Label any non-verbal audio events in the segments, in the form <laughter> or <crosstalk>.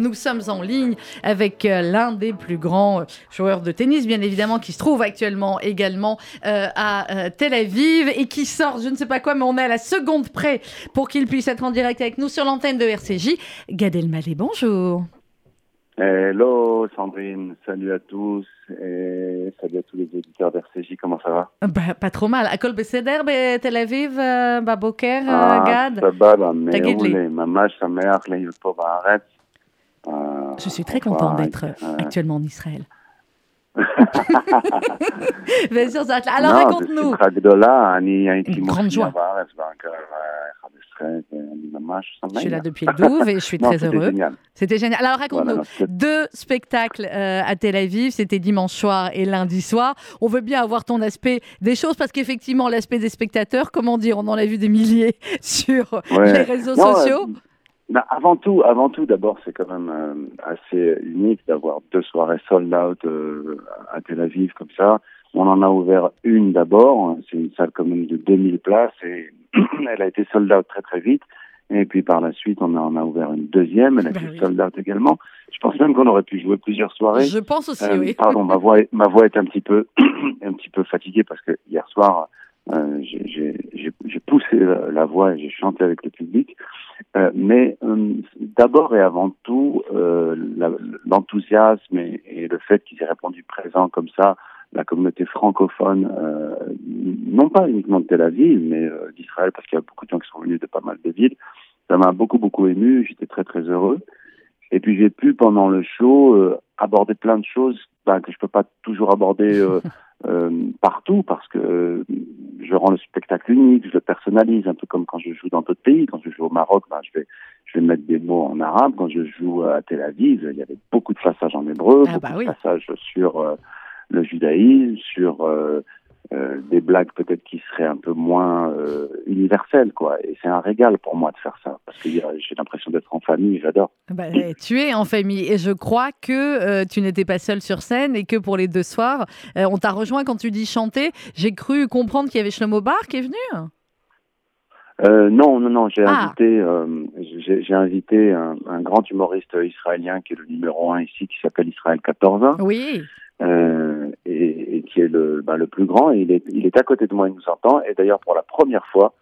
Nous sommes en ligne avec euh, l'un des plus grands joueurs de tennis, bien évidemment, qui se trouve actuellement également euh, à euh, Tel Aviv et qui sort, je ne sais pas quoi, mais on est à la seconde près pour qu'il puisse être en direct avec nous sur l'antenne de RCJ. Gad Elmaleh, bonjour. Hello Sandrine, salut à tous et salut à tous les auditeurs d'RCJ, comment ça va bah, Pas trop mal. Akol Beseder, Tel Aviv, Baboker, ah, Gad סבבה, מעולה, ממש שמח להיות פה בארץ. Je suis très contente d'être actuellement en Israël. <laughs> Alors raconte-nous. Une grande joie. Je suis là depuis le 12 et je suis <laughs> très heureux. C'était génial. Alors raconte-nous. Deux spectacles euh, à Tel Aviv, c'était dimanche soir et lundi soir. On veut bien avoir ton aspect des choses parce qu'effectivement, l'aspect des spectateurs, comment dire, on en a vu des milliers <laughs> sur les réseaux sociaux. Bah, avant tout, avant tout, d'abord, c'est quand même euh, assez unique d'avoir deux soirées sold out euh, à Tel Aviv comme ça. On en a ouvert une d'abord, c'est une salle commune de 2000 places et <clears throat> elle a été sold out très très vite. Et puis par la suite, on en a ouvert une deuxième, elle a été sold out également. Je pense même qu'on aurait pu jouer plusieurs soirées. Je pense aussi, euh, oui. Pardon, ma voix, ma voix est un petit peu, <clears throat> un petit peu fatiguée parce que hier soir, euh, j'ai poussé la voix et j'ai chanté avec le public. Euh, mais euh, d'abord et avant tout, euh, l'enthousiasme et, et, le fait qu'ils aient répondu présent comme ça, la communauté francophone, non pas uniquement de Tel Aviv, mais d'Israël, parce qu'il y a beaucoup de gens qui sont venus de pas mal de villes, ça m'a beaucoup beaucoup ému. J'étais très très heureux. Et puis j'ai pu pendant le show aborder plein de choses bah, que je peux pas toujours aborder <laughs> partout parce que je rends le spectacle unique, je le personnalise, un peu comme quand je joue dans d'autres pays. Quand je joue au Maroc, ben, je vais je vais mettre des mots en arabe. Quand je joue à Tel Aviv, il y avait beaucoup de passages en hébreu, ah, beaucoup bah oui. de passages sur euh, le judaïsme, sur euh, euh, des blagues peut-être qui seraient un peu moins euh, universelles, quoi. Et c'est un régal pour moi de faire ça, parce que j'ai l'impression d'être en famille, j'adore. Bah, tu es en famille, et je crois que euh, tu n'étais pas seul sur scène, et que pour les deux soirs, euh, on t'a rejoint quand tu dis chanter. J'ai cru comprendre qu'il y avait Shlomo Bar qui est venu euh, non, non, non, j'ai Ah. invité, euh, j'ai j'ai invité un, un grand humoriste israélien qui est le numéro un ici, qui s'appelle Israël 14 Oui. Euh, et, et qui est le, ben, le plus grand. Et il est, il est à côté de moi, il nous entend. Et d'ailleurs, pour la première fois,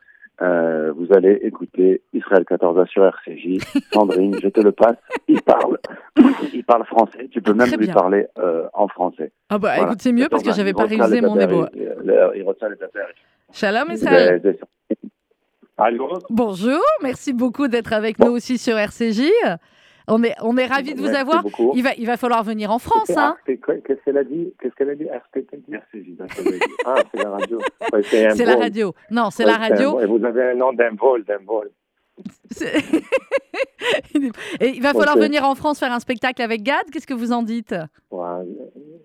euh, vous allez écouter Israël 14 sur RCJ. <laughs> Sandrine, je te le passe. Il parle, <coughs> il parle français. Tu peux même lui bien. parler euh, en français. Ah bah Voilà. écoute, c'est mieux parce que 14, j'avais pas révisé mon hébreu. Il, reçoit les affaires. Shalom Israël. Bonjour, merci beaucoup d'être avec nous aussi sur RCJ. On est, on est ravis de vous Merci avoir. beaucoup. Il va, il va falloir venir en France. Hein. Qu'est-ce qu'elle a dit? Qu'est-ce qu'elle a dit? RCJ, Ah, c'est la radio. Ouais, C'est la radio. Non, c'est Ouais, la radio. Et vous avez un nom d'un vol, d'un vol. <laughs> Et il va falloir venir en France faire un spectacle avec Gad. Qu'est-ce que vous en dites? Ouais.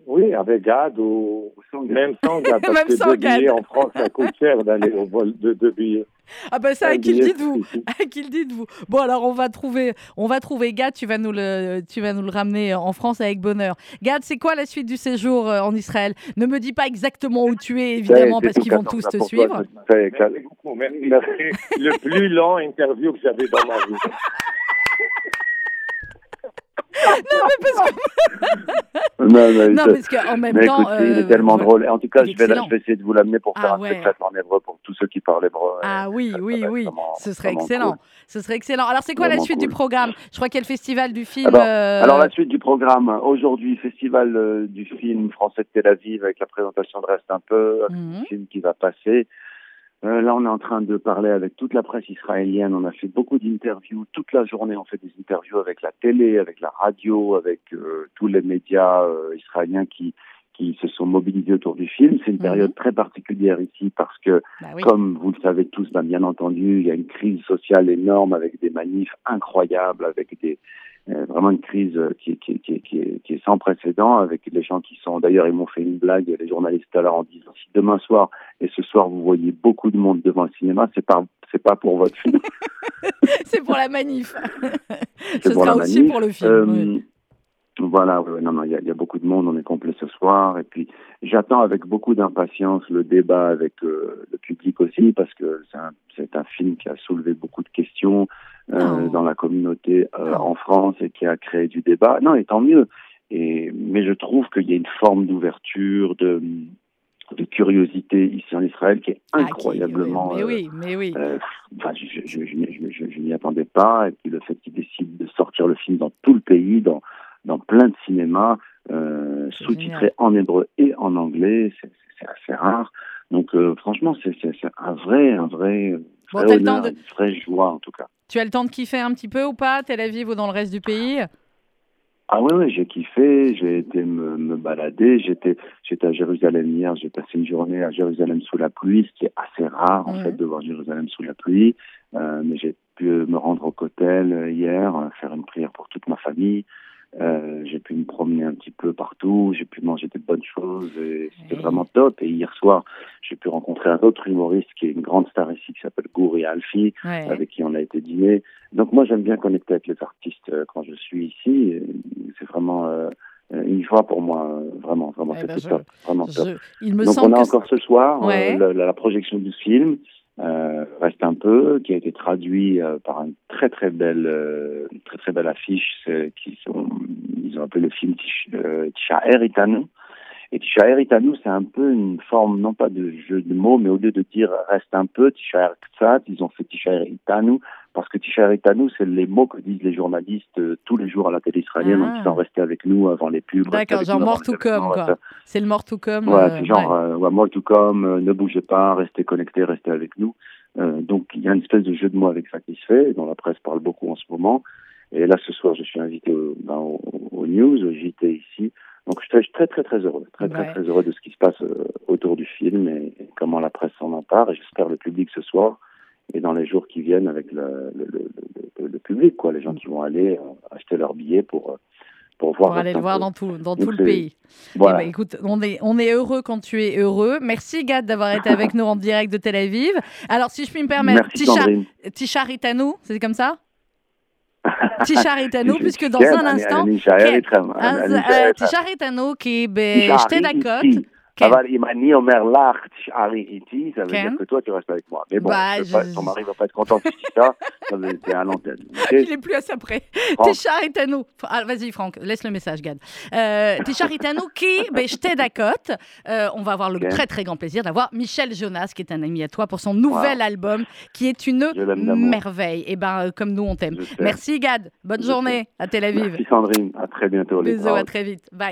Oui, avec Gad ou même sans <laughs> Gad. Parce Même que sans deux Gad. billets en France, ça coûte cher d'aller au vol de deux billets. Ah ben ça, à Un qui le dites-vous À qui le dites-vous Bon alors on va trouver, on va trouver Gad. Tu vas nous le, tu vas nous le ramener en France avec bonheur. Gad, c'est quoi la suite du séjour euh, en Israël? Ne me dis pas exactement où tu es, évidemment, C'est parce qu'ils vont 14, tous te toi, suivre. Merci beaucoup. Merci. C'est <laughs> le plus long interview que j'avais dans ma vie. Non, mais, Non, je- parce qu'en même mais temps, écoutez, il euh, est tellement ouais. drôle. Et en tout cas, je vais, je vais essayer de vous l'amener pour faire Ah un ouais. spectacle en hébreu pour tous ceux qui parlent hébreu. Ah oui, Ça, oui, oui, vraiment- ce serait excellent. cool. Ce serait excellent. Alors, c'est quoi la suite du programme? Je crois qu'il y a le festival du film. Alors, euh, alors la suite du programme, aujourd'hui, festival euh, du film français de Tel Aviv avec la présentation de Reste un peu, mhm. un film qui va passer. Euh, là, on est en train de parler avec toute la presse israélienne. On a fait beaucoup d'interviews toute la journée. On fait des interviews avec la télé, avec la radio, avec euh, tous les médias euh, israéliens qui qui se sont mobilisés autour du film. C'est une Mhm. période très particulière ici parce que Bah oui. comme vous le savez tous, ben, bien entendu, il y a une crise sociale énorme avec des manifs incroyables, avec des euh, vraiment une crise euh, qui, qui, qui, qui, est, qui est sans précédent, avec les gens qui sont. D'ailleurs, ils m'ont fait une blague, les journalistes tout à l'heure, en disant si demain soir et ce soir vous voyez beaucoup de monde devant le cinéma, c'est pas c'est pas pour votre film, <laughs> c'est pour la manif. <laughs> c'est Ce sera aussi manif. pour le film. Euh, oui. Voilà, ouais, non, non, il y a, il y a beaucoup de monde, on est complet ce soir, et puis j'attends avec beaucoup d'impatience le débat avec euh, le public aussi, parce que c'est un, film qui a soulevé beaucoup de questions, dans la communauté en France et qui a créé du débat. Non, et tant mieux. Et, mais je trouve qu'il y a une forme d'ouverture, de, de curiosité ici en Israël qui est ah, incroyablement. mais oui, mais oui. enfin, je, je, je, je n'y attendais pas. Et puis le fait qu'ils décident de sortir le film dans tout le pays, dans, dans plein de cinémas, euh, sous-titré en hébreu et en anglais, c'est assez rare. Donc euh, franchement, c'est un vrai, un vrai, vrai honneur, une vraie joie en tout cas. Tu as le temps de kiffer un petit peu ou pas, Tel Aviv ou dans le reste du pays? Ah ouais, ouais j'ai kiffé, j'ai été me, me balader, j'étais j'étais à Jérusalem hier, j'ai passé une journée à Jérusalem sous la pluie, ce qui est assez rare en fait de voir Jérusalem sous la pluie, euh, mais j'ai pu me rendre au Cotel hier, faire une prière pour toute ma famille, euh, j'ai pu me promener un petit peu partout, j'ai pu manger des bonnes choses, et c'était vraiment top. Et hier soir, j'ai pu rencontrer un autre humoriste qui est une grande star ici, qui s'appelle Gouri Alfi, avec qui on a été dîner. Donc moi, j'aime bien connecter avec les artistes euh, quand je suis ici. C'est vraiment euh, une joie pour moi, vraiment, vraiment, eh ben c'était top, vraiment top. Il me Donc on a encore ce soir la, la, projection du film euh, reste un peu, qui a été traduit euh, par une très très belle, euh, très très belle affiche qui sont, ils ont appelé le film Tisha Eritanu. Et Tisha Eritanu, c'est un peu une forme non pas de jeu de mots, mais au lieu de dire reste un peu Tisha Erktsat, ils ont fait Tisha Eritanu parce que Tisha Eritanu, c'est les mots que disent les journalistes tous les jours à la télé israélienne en disant restez avec nous avant les pubs. D'accord, genre more to come, quoi. C'est le more to come. Ouais, c'est genre ouais. more to come, ne bougez pas, restez connectés, restez avec nous. Euh, donc il y a une espèce de jeu de mots avec ça qui se fait, dont la presse parle beaucoup en ce moment. Et là, ce soir, je suis invité au, ben, au, news, au JT ici. Donc je suis très très très heureux, très très très heureux de ce qui se passe euh, autour du film et, comment la presse s'en empare. Et j'espère le public ce soir et dans les jours avec le, le, le, le public, quoi, les gens qui vont aller euh, acheter leurs billets pour pour, voir aller le voir dans tout, dans tout le pays. Eh ben, écoute, on est, on est heureux quand tu es heureux. Merci Gad d'avoir été avec nous en direct de Tel Aviv. Alors si je puis me permettre, Tisha Ritano, c'est comme ça <laughs> Tisha Ritano, puisque dans un instant, Tisha Ritano qui est j'étais d'accord. Okay. Aval Imani ça veut dire que toi, tu restes avec moi. Mais bon, bah, je... pas, ton mari va pas être content si tu ça. <laughs> C'est un antenne. Il est plus à ça près. Téchar Itano. Ah, Vas-y, Franck, laisse le message, Gad. Euh, Téchar Itano qui, <laughs> ben, je t'aide à euh, on va avoir le très, très grand plaisir d'avoir Michel Jonas, qui est un ami à toi, pour son nouvel album, qui est une merveille. Et ben, euh, comme nous, on t'aime. Merci, Gad. Bonne journée à Tel Aviv. Merci, Sandrine. À très bientôt. Les Bisous, à très vite. Bye.